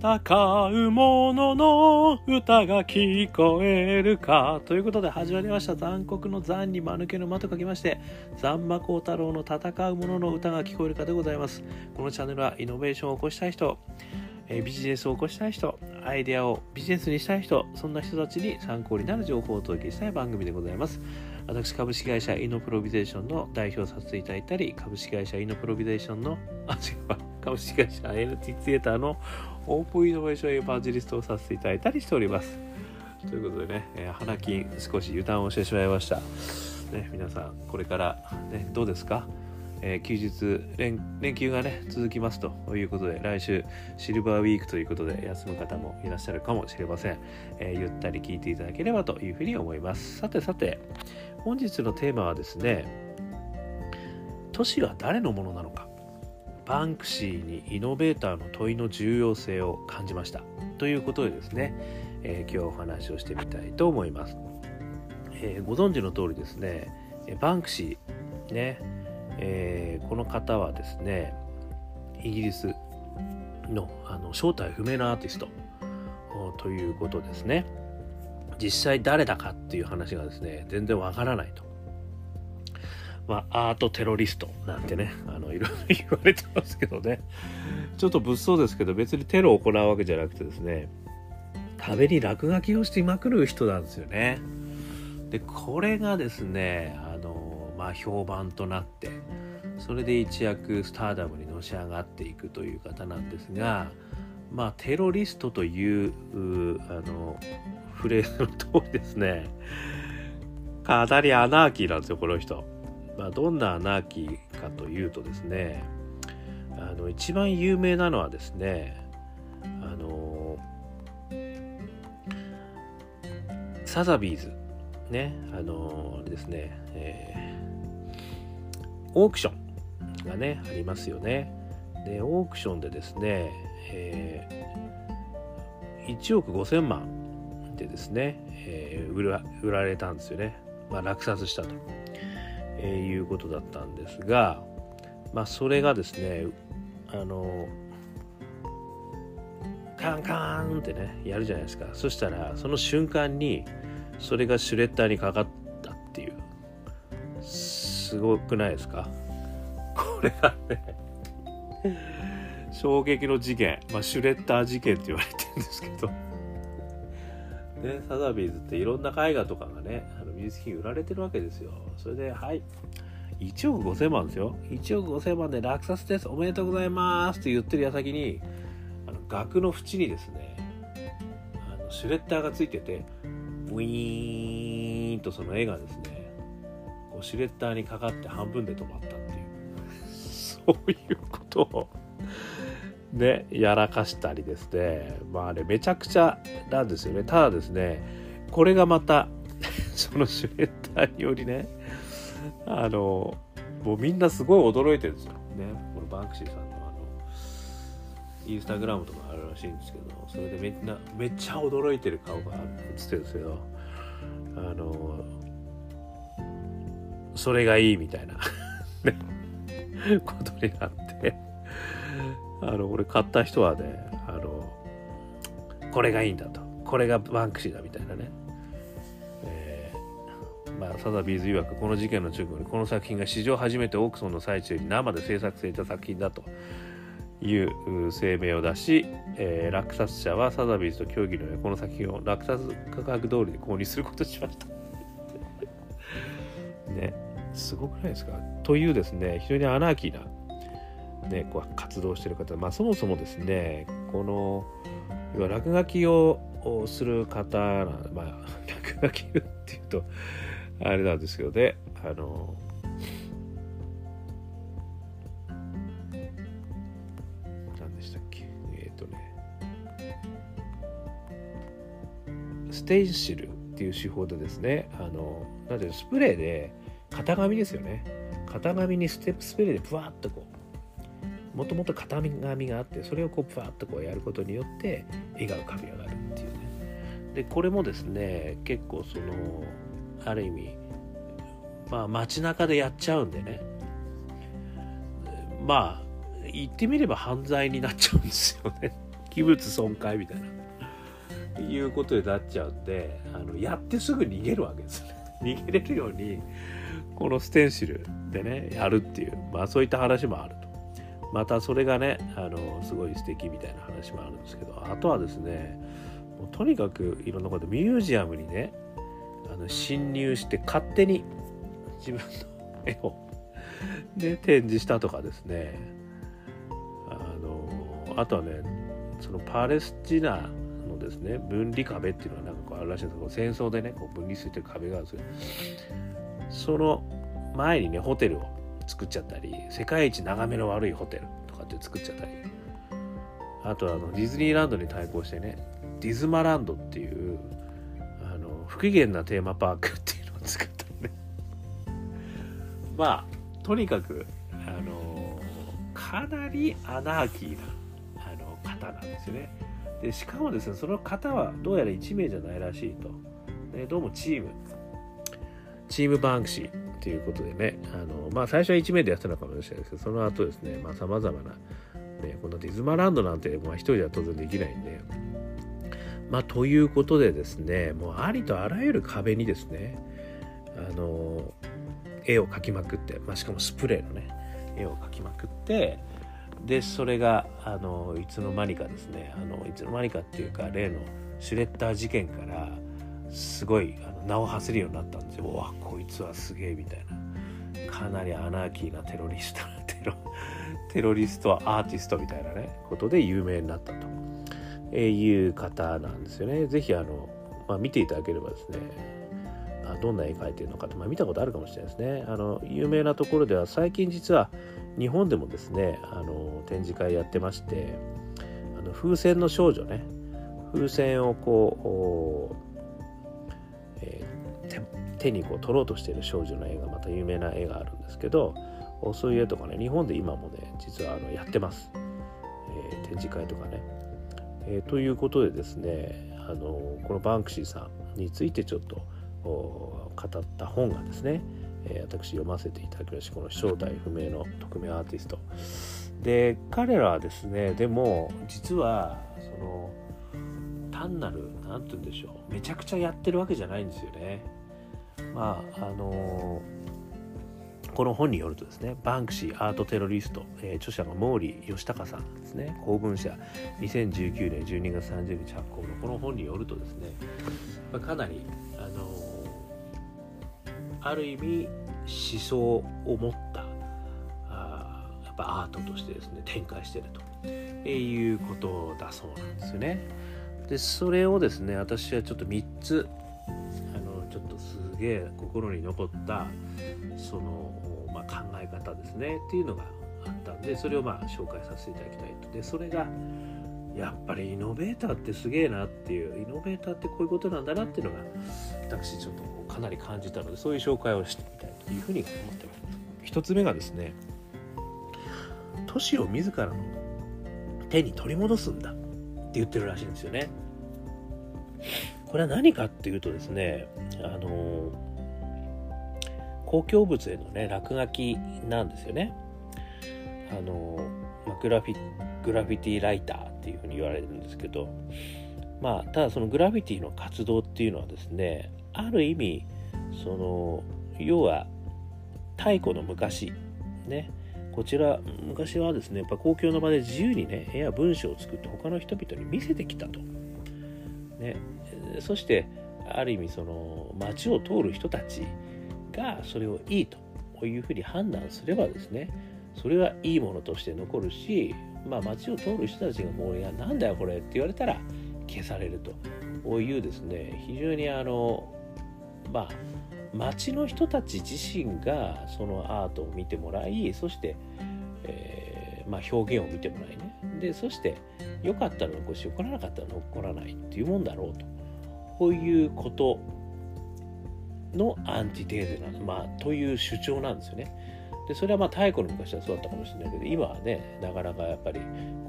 戦う者のの歌が聞こえるかということで始まりました。残酷の残に間抜けの間と書きまして残魔高太郎の戦う者のの歌が聞こえるかでございます。このチャンネルはイノベーションを起こしたい人えビジネスを起こしたい人、アイデアをビジネスにしたい人、そんな人たちに参考になる情報をお届けしたい番組でございます。私、株式会社イノプロビゼーションの代表させていただいたり、株式会社イノプロビゼーションの、あ、違う、株式会社 NT ツイエターのオープンイノベーションエヴァンジリストをさせていただいたりしております。ということでね、えー、花金少し油断をしてしまいました。ね、皆さん、これから、ね、どうですかえー、休日連連休がね続きますということで来週シルバーウィークということで休む方もいらっしゃるかもしれません、えー、ゆったり聞いていただければというふうに思いますさてさて本日のテーマはですね都市は誰のものなのかバンクシーにイノベーターの問いの重要性を感じました。ということでですね、えー、今日お話をしてみたいと思います、えー、ご存知の通りですねバンクシーねえー、この方はですねイギリスのあの正体不明なアーティスト。ということですね。実際誰だかっていう話がですね全然わからないと。まあ、アートテロリストなんてね、あの、いろいろ 言われてますけどね。ちょっと物騒ですけど、別にテロを行うわけじゃなくてですね、壁に落書きをしてまくる人なんですよね。で、これがですね、あのまあ、評判となってそれで一躍スターダムにのし上がっていくという方なんですがまあテロリストというあのフレーズの通りですねかなりアナーキーなんですよこの人。まあ、どんなアナーキーかというとですねあの一番有名なのはですねあのサザビーズ。ねあのですね、えオークションがねありますよね。でオークションでですね、えー、1億5000万でですね、えー、売ら売られたんですよね、まあ、落札したと、えー、いうことだったんですが、まあ、それがですねあのカンカンってねやるじゃないですか。そしたらその瞬間にそれがシュレッダーにかかったっていう。すごくないですか？これがね衝撃の事件、まあ、シュレッダー事件って言われてるんですけど。ね、サザビーズっていろんな絵画とかがねあの美術品売られてるわけですよ。それではい。1億5000万ですよ。1億5000万で落札です。おめでとうございますって言ってる矢先にあの額の縁にですねあのシュレッダーがついててウィーンとその絵がですねこうシュレッダーにかかって半分で止まったっていう。そういうことをねやらかしたりですね。まああれめちゃくちゃなんですよね。ただですねこれがまた そのシュレッダーよりねあのもうみんなすごい驚いてるんですよ。ねこのバンクシーさんのあのインスタグラムとかあるらしいんですけどそれでめんなめっちゃ驚いてる顔が映ってるんですけどあのそれがいいみたいなことになって。あの俺買った人はねあのこれがいいんだと。これがバンクシーだみたいなね、えー、まあサザビーズ曰くこの事件の直後にこの作品が史上初めてオークションの最中に生で制作された作品だと。いう声明を出し、えー、落札者はサザビーズと協議の上この作品を落札価格通りで購入することにしました。ね。すごくないですか？というですね非常にアナーキーな、ね、こう活動してる方、まあ、そもそもですねこの要は落書きをする方まあ 落書きっていうとあれなんですけどねあの何でしたっけえっ、とねステンシルっていう手法でですねあのなんていうスプレーで型紙ですよね。型紙にステップスプレーでプワッとこうもともと型紙があってそれをこうプワッとこうやることによって絵が浮かび上がるっていうね。でこれもですね結構そのある意味まあ街中でやっちゃうんでね。まあ言ってみれば犯罪になっちゃうんですよね。器物損壊みたいな。いうことになっちゃうんであのやってすぐ逃げるわけですね。逃げれるようにこのステンシルでねやるっていうまあそういった話もあるまたそれがねあのすごい素敵みたいな話もあるんですけどあとはですねもうとにかくいろんなことミュージアムにねあの侵入して勝手に自分の絵をで展示したとかですねあのあとはねそのパレスチナのですね分離壁っていうのはなんかこうあるらしいんですけど戦争でねこう分離するという壁があるんですよ。その前にねホテルを作っちゃったり世界一眺めの悪いホテルとかって作っちゃったり。あとはあのディズニーランドに対抗してねディズマランドっていうあの不機嫌なテーマパークっていうのを作ったのね。まあとにかくあのかなりアナーキーなあの方なんですよね。でしかもですねその方はどうやら1名じゃないらしいと、ね、どうもチームチームバンクシーということでねあのまあ最初は1名でやってたのかもしれないですけどその後ですねさまざ、まな、ね、このディズマランドなんて、まあ、1人では当然できないんで。まあということでですねもうありとあらゆる壁にですねあの絵を描きまくって、まあ、しかもスプレーのね絵を描きまくってでそれがあのいつの間にかですねあのいつの間にかっていうか例のシュレッダー事件からすごいあの名を馳せるようになったんですよ。わこいつはすげえみたいなかなりアナーキーなテロリストテロ テロリストアーティストみたいなねことで有名になったと、えいう方なんですよね。ぜひあの、まあ、見ていただければですねどんな絵描いてるのかって、まあ、見たことあるかもしれないですね。あの有名なところでは最近実は日本でもですねあの展示会やってましてあの風船の少女ね風船をこうえー、手にこう取ろうとしている少女の絵がまた有名な絵があるんですけどそういう絵とかね日本で今もね実はあのやってます、えー、展示会とかね、えー、ということでですねあのこのバンクシーさんについてちょっと語った本がですね、え、私読ませていただきましたこの正体不明の匿名アーティスト。で彼らはですねでも実はその単なる何て言うんでしょうめちゃくちゃやってるわけじゃないんですよね。まああのこの本によるとですねバンクシーアートテロリスト、えー、著者が毛利義隆さんですね公文社2019年12月30日発行のこの本によるとですね、まあ、かなりあのある意味思想を持ったあやっぱアートとしてですね展開してるということだそうなんですよね。でそれをですね私はちょっと3つあのちょっとすげえ心に残ったその、まあ、考え方ですねっていうのがあったんでそれをまあ紹介させていただきたいと。でそれがやっぱりイノベーターってすげえなっていうイノベーターってこういうことなんだなっていうのが私ちょっとかなり感じたのでそういう紹介をしてみたいというふうに思ってます。一つ目がですね都市を自らの手に取り戻すんだ。言ってるらしいんですよね。これは何かっていうとですね、あの公共物へのね、落書きなんですよね。あのまあ、グラフィグラフィティライターっていうふうに言われるんですけど、まあ、ただそのグラフィティの活動っていうのはですね、ある意味、その、要は、太古の昔、ね、こちら昔はですねやっぱ公共の場で自由にね絵や文章を作って他の人々に見せてきたと、ね、そしてある意味その街を通る人たちがそれをいいというふうに判断すればですねそれはいいものとして残るし、まあ、街を通る人たちがもう「いやなんだよこれ」って言われたら消されると。いうですね非常にあのまあ町の人たち自身がそのアートを見てもらいそして、えー、まあ、表現を見てもらいねでそして良かったら残し起こらなかったら残らないっていうもんだろうとこういうことのアンチテーゼなまあという主張なんですよね。でそれはまあ太古の昔はそうだったかもしれないけど今はねなかなかやっぱり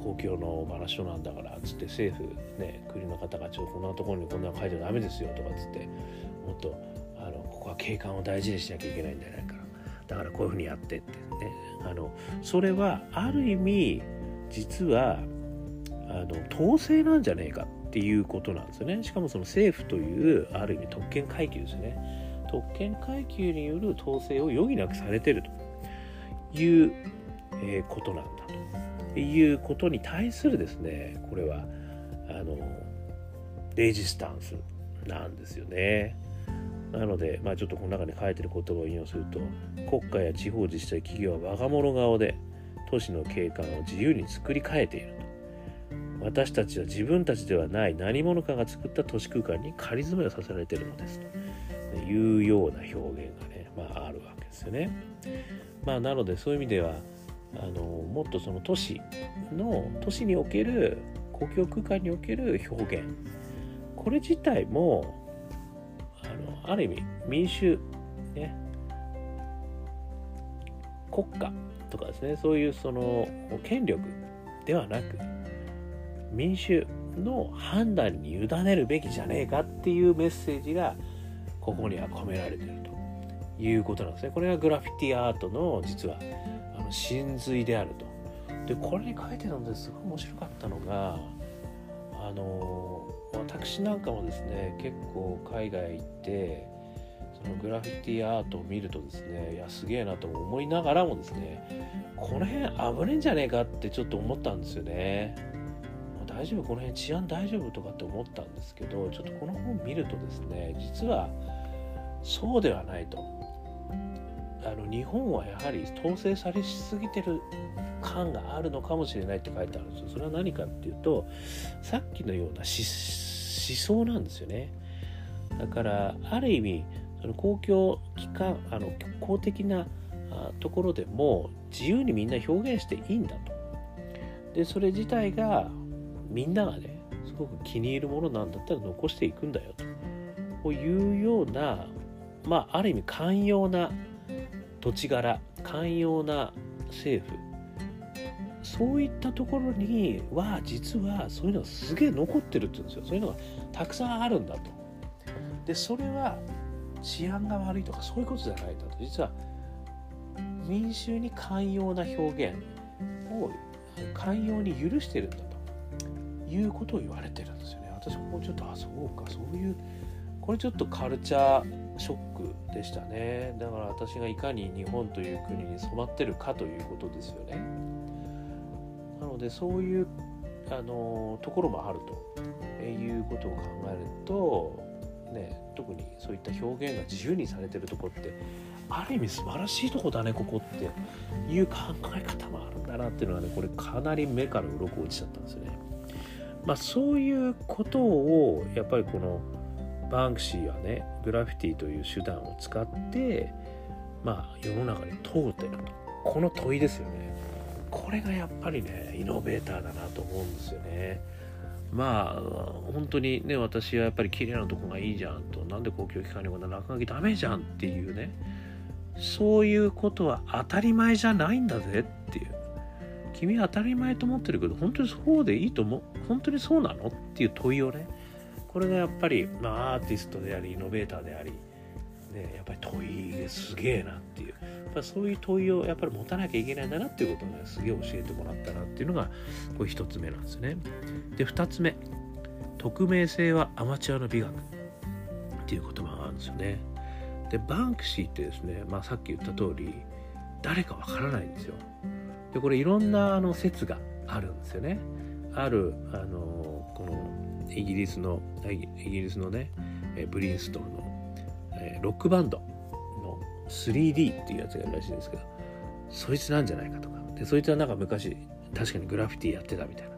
公共の場所なんだからつって政府ね国の方がちょっとこんなところにこんなの書いちゃダメですよとかつってもっとは景観を大事にしなきゃいけないんじゃないかだからこういうふうにやってって。ね。あのそれはある意味実はあの統制なんじゃねえかっていうことなんですよね。しかもその政府というある意味特権階級ですね。特権階級による統制を余儀なくされてるという、えー、ことなんだと。いうことに対するですねこれはあのレジスタンスなんですよね。なので、まあ、ちょっとこの中に書いてる言葉を引用すると国家や地方自治体企業は我が物顔で都市の景観を自由に作り変えていると。私たちは自分たちではない何者かが作った都市空間に仮住まいをさせられているのですと。いうような表現がね、まあ、あるわけですよね。まあ、なのでそういう意味ではあのもっとその都市の都市における公共空間における表現。これ自体もあのある意味民主、ね、国家とかですねそういうその権力ではなく民主の判断に委ねるべきじゃねえかっていうメッセージがここには込められてるということなんですね。これがグラフィティアートの実はあの真髄であると。でこれに書いてたのですごい面白かったのがあの私なんかもですね結構海外行ってそのグラフィティアートを見るとですねいやすげえなと思いながらもですねこの辺危ねえんじゃねえかってちょっと思ったんですよね。大丈夫？この辺治安大丈夫とかって思ったんですけどちょっとこの本見るとですね実はそうではないと。あの日本はやはり統制されしすぎてる感があるのかもしれないって書いてあるんですよ。それは何かっていうとさっきのような思想なんですよね。だからある意味その公共機関あの公的なところでも自由にみんな表現していいんだと。でそれ自体がみんながねすごく気に入るものなんだったら残していくんだよというようなまあある意味寛容な土地柄寛容な政府。そういったところには実はそういうのがすげえ残ってるって言うんですよ。そういうのがたくさんあるんだと。でそれは治安が悪いとかそういうことじゃないんだと。実は民衆に寛容な表現を寛容に許してるんだということを言われてるんですよね。私もちょっとあそうか。そういうこれちょっとカルチャーショックでしたね。だから私がいかに日本という国に染まってるかということですよね。なのでそういうあのところもあると。いうことを考えると、ね、特にそういった表現が自由にされてるとこってある意味素晴らしいとこだねここっていう考え方もあるんだなっていうのはねこれかなり目から鱗落ちちゃったんですよね。まあそういうことをやっぱりこのバンクシーはねグラフィティという手段を使ってまあ世の中に問うてると。この問いですよね。これがやっぱりねイノベーターだなと思うんですよね。まあ本当にね私はやっぱり綺麗なとこがいいじゃんと。なんで公共機関にこんな落書きダメじゃんっていうね。そういうことは当たり前じゃないんだぜっていう。君は当たり前と思ってるけど本当にそうでいいと思う？本当にそうなの？っていう問いをねこれがやっぱり、まあ、アーティストでありイノベーターであり、ね、やっぱり問いすげえなっていうやっぱそういう問いをやっぱり持たなきゃいけないんだなっていうことをねすげえ教えてもらったなっていうのがこれ一つ目なんですね。で二つ目匿名性はアマチュアの美学っていう言葉があるんですよね。でバンクシーってですね、まあ、さっき言った通り誰かわからないんですよ。でこれいろんなあの説があるんですよね。あるあのこのイギリスのイギリスのねブリンストンのロックバンドの 3D っていうやつがいるらしいんですけどそいつなんじゃないかとか。でそいつはなんか昔確かにグラフィティやってたみたいな。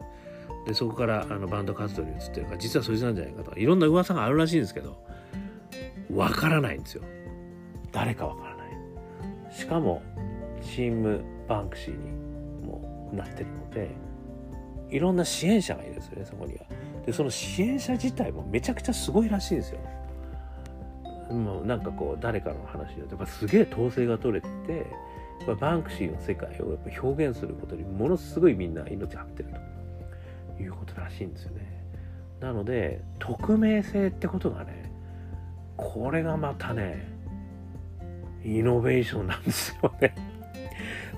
でそこからあのバンド活動に移ってるから実はそいつなんじゃないかとかいろんな噂があるらしいんですけどわからないんですよ。誰かわからない。しかもチームバンクシーにもなってるのでいろんな支援者がいるんですよねそこには。でその支援者自体もめちゃくちゃすごいらしいんですよ。もうなんかこう誰かの話でやっぱすげえ統制が取れててバンクシーの世界をやっぱ表現することにものすごいみんな命張ってると。いうことらしいんですよね。なので匿名性ってことがねこれがまたねイノベーションなんですよね。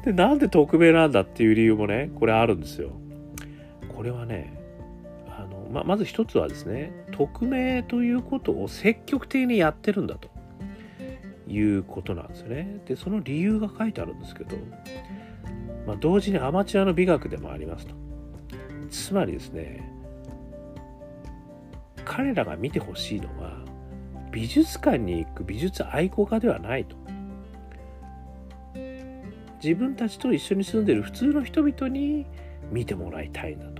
でなんで匿名なんだっていう理由もねこれあるんですよ。これはねままず一つはですね匿名ということを積極的にやってるんだということなんですね。でその理由が書いてあるんですけど、まあ、同時にアマチュアの美学でもありますと。つまりですね彼らが見てほしいのは美術館に行く美術愛好家ではないと。自分たちと一緒に住んでる普通の人々に見てもらいたいんだと。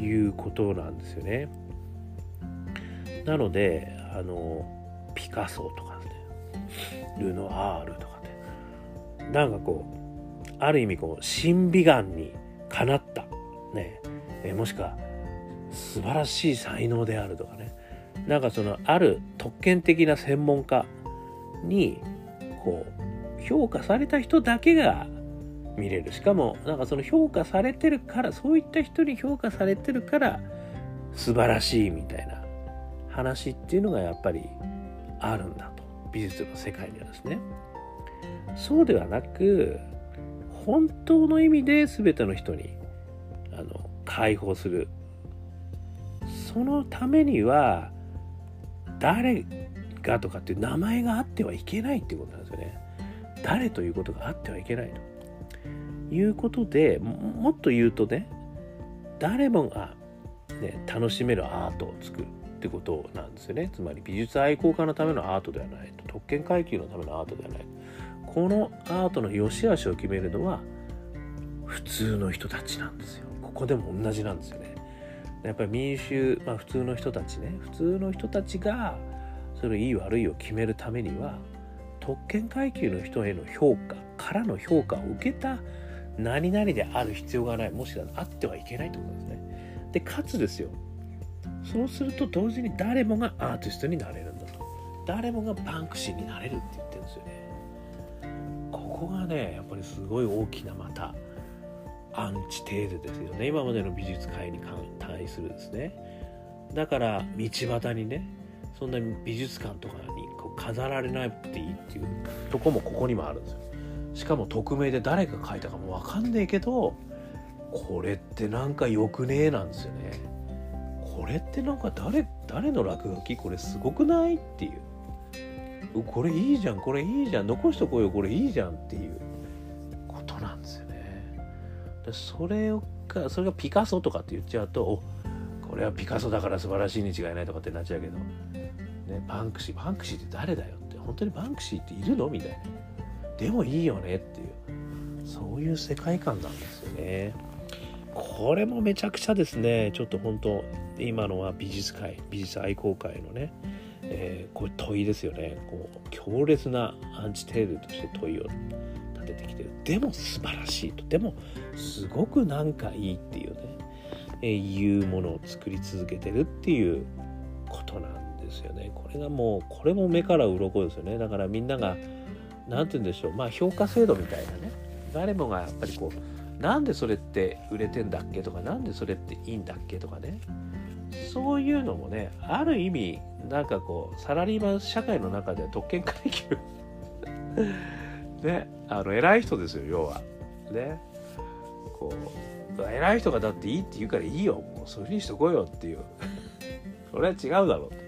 いうことなんですよね。なのであのピカソとかねルノアールとかねなんかこうある意味こう審美眼にかなった。ね。えもしくは素晴らしい才能であるとかね。なんかそのある特権的な専門家にこう評価された人だけが見れる。しかもなんかその評価されてるからそういった人に評価されてるから素晴らしいみたいな話っていうのがやっぱりあるんだと。美術の世界にはですね。そうではなく本当の意味で全ての人にあの解放する。そのためには誰がとかっていう名前があってはいけないっていうことなんですよね。誰ということがあってはいけないと。いうことでもっと言うとね誰もが、ね、楽しめるアートを作るってことなんですよね。つまり美術愛好家のためのアートではないと。特権階級のためのアートではないこのアートの良し悪しを決めるのは普通の人たちなんですよ。ここでも同じなんですよね。やっぱり民衆、まあ、普通の人たちね。普通の人たちがそれいい悪いを決めるためには特権階級の人への評価からの評価を受けた何々である必要がない。もしくはあってはいけないってことですね。でかつですよ。そうすると同時に誰もがアーティストになれるんだと。誰もがバンクシーになれるって言ってるんですよね。ここがねやっぱりすごい大きなまたアンチテーゼですよね。今までの美術界に対するですね。だから道端にねそんな美術館とかにこう飾られなくていいっていうとこもここにもあるんですよ。しかも匿名で誰が書いたかも分かんねえけどこれってなんかよくねえなんですよね。これってなんか誰誰の落書き？これすごくないっていう。これいいじゃんこれいいじゃん。残しとこうよこれいいじゃんっていうことなんですよね。でそれをかそれがピカソとかって言っちゃうとこれはピカソだから素晴らしいに違いないとかってなっちゃうけど、ね、バンクシーバンクシーって誰だよって。本当にバンクシーっているの？みたいな。でもいいよねっていう。そういう世界観なんですよね。これもめちゃくちゃですね。ちょっと本当今のは美術界美術愛好会のね、えー、これ問いですよね。こう強烈なアンチテーゼとして問いを立ててきてる。でも素晴らしいと。でもすごくなんかいいっていうね、えー、いうものを作り続けてるっていうことなんですよね。これがもうこれも目から鱗ですよね。だからみんなが何て言うんでしょう。まあ評価制度みたいなね。誰もがやっぱりこうなんでそれって売れてんだっけとかなんでそれっていいんだっけとかね。そういうのもねある意味なんかこうサラリーマン社会の中では特権階級。ねあの偉い人ですよ要は。ね。こう偉い人がだっていいって言うからいいよ。もうそういうふうにしとこうよっていう。それは違うだろう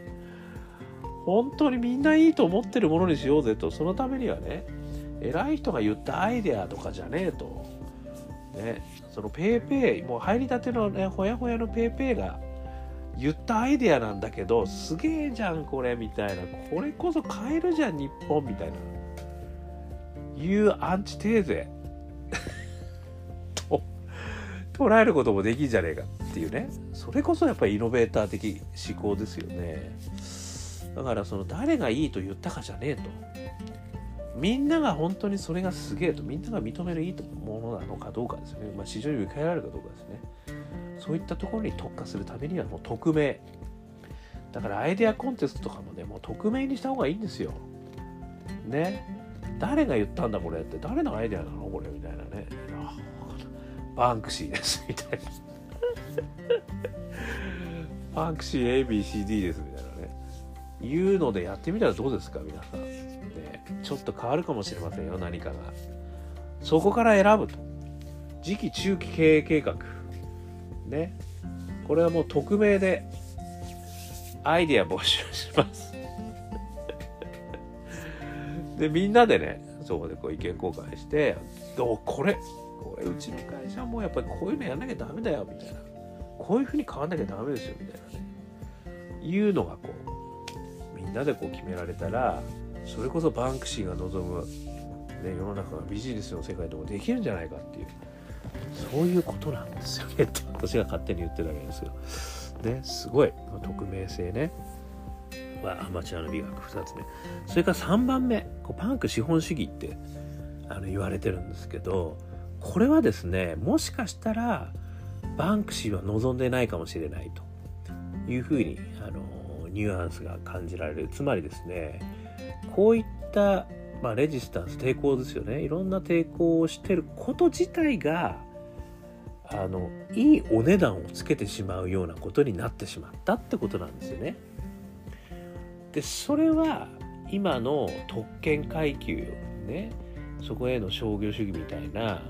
本当にみんないいと思ってるものにしようぜとそのためにはね偉い人が言ったアイデアとかじゃねえと。ねその PayPay もう入りたてのねほやほやの PayPay が言ったアイデアなんだけどすげえじゃんこれみたいな。これこそ変えるじゃん日本みたいな。いうアンチテーゼ。と捉えることもできんじゃねえかっていうね。それこそやっぱりイノベーター的思考ですよね。だからその誰がいいと言ったかじゃねえと。みんなが本当にそれがすげえとみんなが認めるいいものなのかどうかですね、まあ、市場に受け入れられるかどうかですね。そういったところに特化するためにはもう匿名。だからアイデアコンテストとかもねもう匿名にした方がいいんですよ。ね。誰が言ったんだこれって。誰のアイデアなのこれみたいなね。バンクシーですみたいな。バンクシー ABCD ですみたいうのでやってみたらどうですか皆さん、ね、ちょっと変わるかもしれませんよ何かが。そこから選ぶと。次期中期経営計画。ね。これはもう匿名でアイディア募集します。でみんなでねそこでこう意見交換してどうこれこれうちの会社はもうやっぱりこういうのやんなきゃダメだよみたいな。こういうふうに変わんなきゃダメですよみたいなね。いうのがこうみんなでこう決められたらそれこそバンクシーが望む、ね、世の中がビジネスの世界でもできるんじゃないかっていうそういうことなんですよねって私が勝手に言ってるだけですよ。ね、すごい匿名性ね。ま、アマチュアの美学2つ目それから3番目こうパンク資本主義ってあの言われてるんですけどこれはですねもしかしたらバンクシーは望んでないかもしれないというふうにあのニュアンスが感じられる。つまりですねこういった、まあ、レジスタンス抵抗ですよね。いろんな抵抗をしてること自体があのいいお値段をつけてしまうようなことになってしまったってことなんですよね。でそれは今の特権階級ねそこへの商業主義みたいな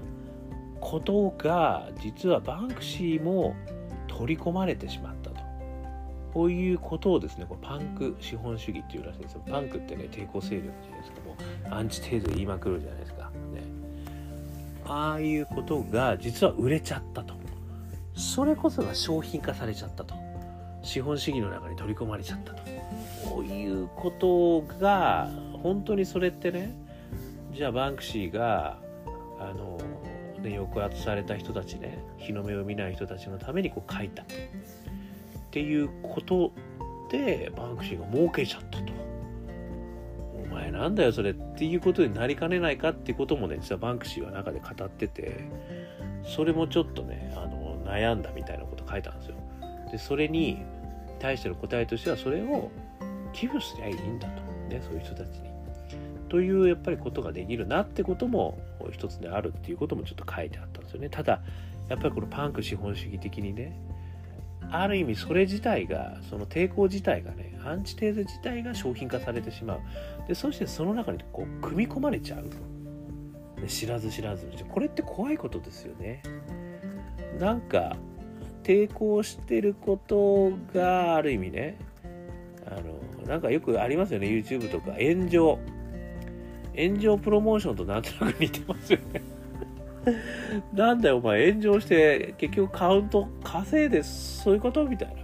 ことが実はバンクシーも取り込まれてしまった。こういうことをですねこれパンク資本主義っていうらしいんですよ。パンクってね抵抗勢力じゃないですか。もうアンチテーゼ言いまくるじゃないですか。ね。ああいうことが実は売れちゃったと。それこそが商品化されちゃったと。資本主義の中に取り込まれちゃったと。こういうことが本当にそれってねじゃあバンクシーがあの、ね、抑圧された人たちね日の目を見ない人たちのためにこう書いた。っていうことでバンクシーが儲けちゃったと。お前なんだよそれっていうことになりかねないかっていうこともね実はバンクシーは中で語っててそれもちょっとねあの悩んだみたいなこと書いたんですよ。でそれに対しての答えとしてはそれを寄付すりゃいいんだと。ねそういう人たちに。というやっぱりことができるなってことも一つであるっていうこともちょっと書いてあったんですよね。ただやっぱりこのパンク資本主義的にねある意味それ自体がその抵抗自体がねアンチテーゼ自体が商品化されてしまう。でそしてその中にこう組み込まれちゃう知らず知らずこれって怖いことですよね。なんか抵抗してることがある意味ねあのなんかよくありますよね YouTube とか。炎上。炎上プロモーションとなんとなく似てますよね。なんだよお前炎上して結局カウント稼いでそういうことみたいな。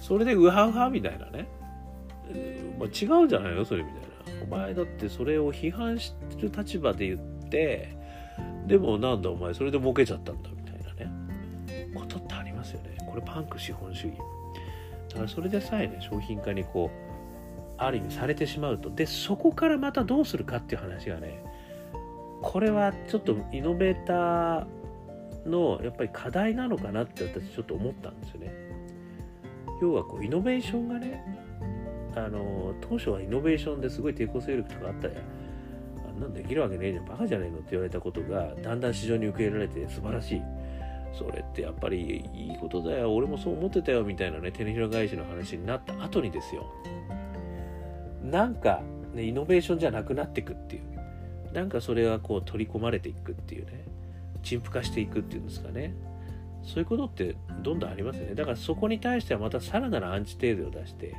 それでウハウハみたいなね、まあ、違うじゃないの？それみたいな。お前だってそれを批判してる立場で言ってでもなんだお前それで儲けちゃったんだみたいなね。ことってありますよね。これパンク資本主義。だからそれでさえね商品化にこうある意味されてしまうと。でそこからまたどうするかっていう話がねこれはちょっとイノベーターのやっぱり課題なのかなって私ちょっと思ったんですよね。要はこうイノベーションがねあの当初はイノベーションですごい抵抗勢力とかあったらあんなんできるわけねえじゃんバカじゃねえのって言われたことがだんだん市場に受け入れられて素晴らしい。それってやっぱりいいことだよ俺もそう思ってたよみたいなね手のひら返しの話になった後にですよ。なんか、ね、イノベーションじゃなくなってくっていう。なんかそれがこう取り込まれていくっていうね陳腐化していくっていうんですかね。そういうことってどんどんありますよね。だからそこに対してはまたさらなるアンチテーゼを出して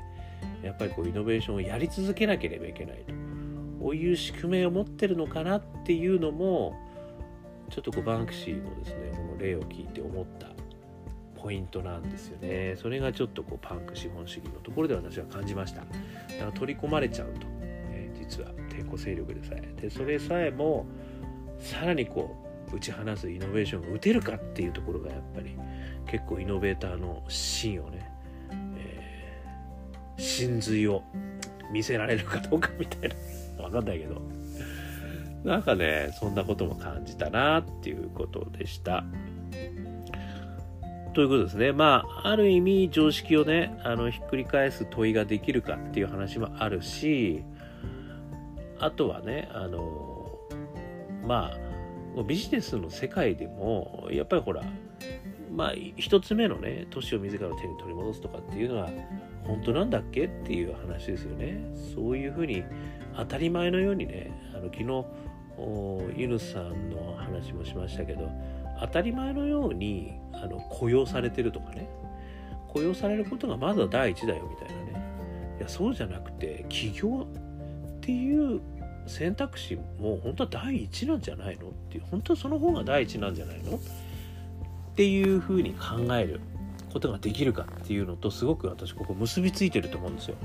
やっぱりこうイノベーションをやり続けなければいけないと。こういう宿命を持ってるのかなっていうのもちょっとこうバンクシーのですねこの例を聞いて思ったポイントなんですよね。それがちょっとこうパンク資本主義のところで私は感じました。だから取り込まれちゃうと、実は抵抗勢力でさえ。でそれさえもさらにこう打ち放すイノベーションが打てるかっていうところがやっぱり結構イノベーターの芯をね真髄を見せられるかどうかみたいな。わかんないけど。なんかねそんなことも感じたなっていうことでした。ということですね。まあある意味常識をねあのひっくり返す問いができるかっていう話もあるしあとはねあのまあビジネスの世界でもやっぱりほらまあ一つ目のね年を自らの手に取り戻すとかっていうのは本当なんだっけっていう話ですよね。そういうふうに当たり前のようにね、あの昨日、ユヌさんの話もしましたけど、当たり前のようにあの雇用されてるとかね、雇用されることがまずは第一だよみたいなねいやそうじゃなくて起業っていう選択肢も本当は第一なんじゃないのっていう本当はその方が第一なんじゃないの？っていうふうに考えることができるかっていうのとすごく私ここ結びついてると思うんですよ。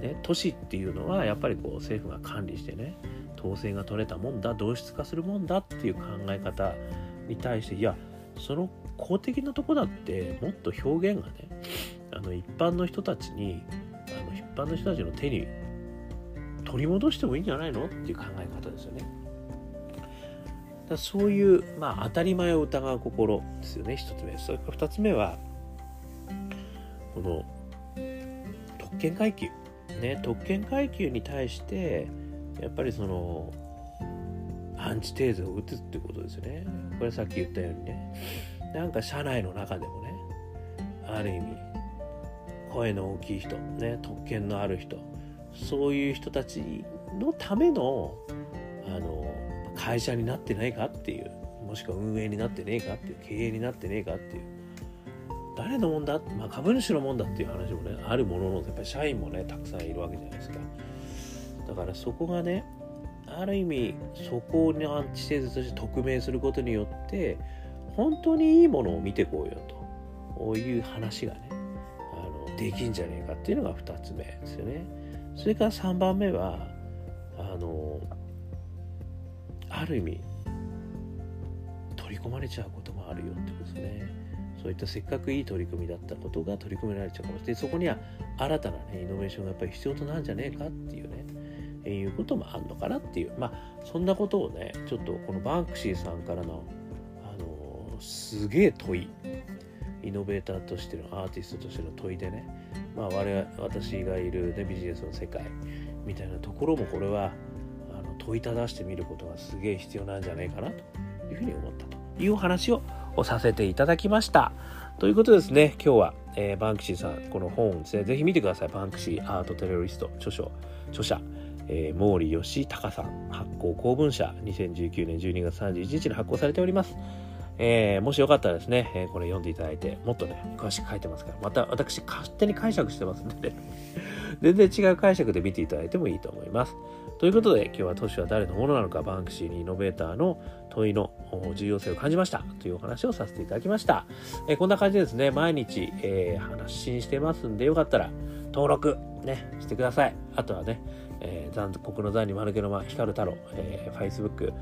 ね、都市っていうのはやっぱりこう政府が管理してね統制が取れたもんだ同質化するもんだっていう考え方に対していやその公的なとこだってもっと表現がねあの一般の人たちにあの一般の人たちの手に取り戻してもいいんじゃないの？っていう考え方ですよね。だそういう、まあ、当たり前を疑う心ですよね一つ目。それから二つ目はこの特権階級ね。特権階級に対してやっぱりそのアンチテーゼを打つってことですよね。これさっき言ったようにね。なんか社内の中でもねある意味声の大きい人ね特権のある人そういう人たちのためのあの会社になってないかっていうもしくは運営になってねえかっていう経営になってねえかっていう誰のもんだ、まあ、株主のもんだっていう話もねあるもののやっぱり社員もねたくさんいるわけじゃないですか。だからそこがねある意味そこにアンチテーゼとして匿名することによって本当にいいものを見てこうよという話がねあのできんじゃねえかっていうのが2つ目ですよね。それから3番目はあのある意味取り込まれちゃうこともあるよってことですね。そういったせっかくいい取り組みだったことが取り組められちゃうかもしれない。そこには新たな、ね、イノベーションがやっぱり必要となるんじゃねえかっていうねえいうこともあるのかなっていう。まあそんなことをねちょっとこのバンクシーさんからのあのすげえ問いイノベーターとしてのアーティストとしての問いでねまあ我私がいる、ね、ビジネスの世界みたいなところもこれはあの問いただしてみることがすげえ必要なんじゃないかなというふうに思ったというお話をさせていただきました。ということですね、今日は、えー、バンクシーさん、この本ですね、ぜひ見てください。バンクシーアートテロリスト、著書、著者、えー、毛利義隆さん、発行公文社、2019年12月31日に発行されております。えー、もしよかったらですね、えー、これ読んでいただいて、もっとね、詳しく書いてますから、また私勝手に解釈してますんでね、全然違う解釈で見ていただいてもいいと思います。ということで、今日は都市は誰のものなのか、バンクシーにイノベーターの問いの重要性を感じましたというお話をさせていただきました。えー、こんな感じでですね、毎日、えー、発信してますんで、よかったら登録、ね、してください。あとはね、えー、残国の残に丸けの間、光太郎、えー、Facebook、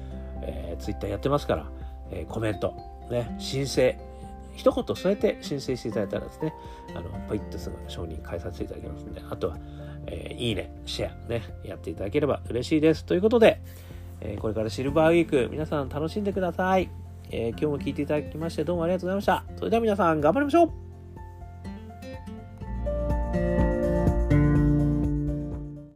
えー、Twitter やってますから、えー、コメント、ね、申請、一言添えて申請していただいたらですね、あの、ポイッとすぐ承認返させていただきますので、あとは、えー、いいね、シェアね、やっていただければ嬉しいです。ということで、えー、これからシルバーウィーク、皆さん楽しんでください。えー、今日も聞いていただきましてどうもありがとうございました。それでは皆さん頑張りましょう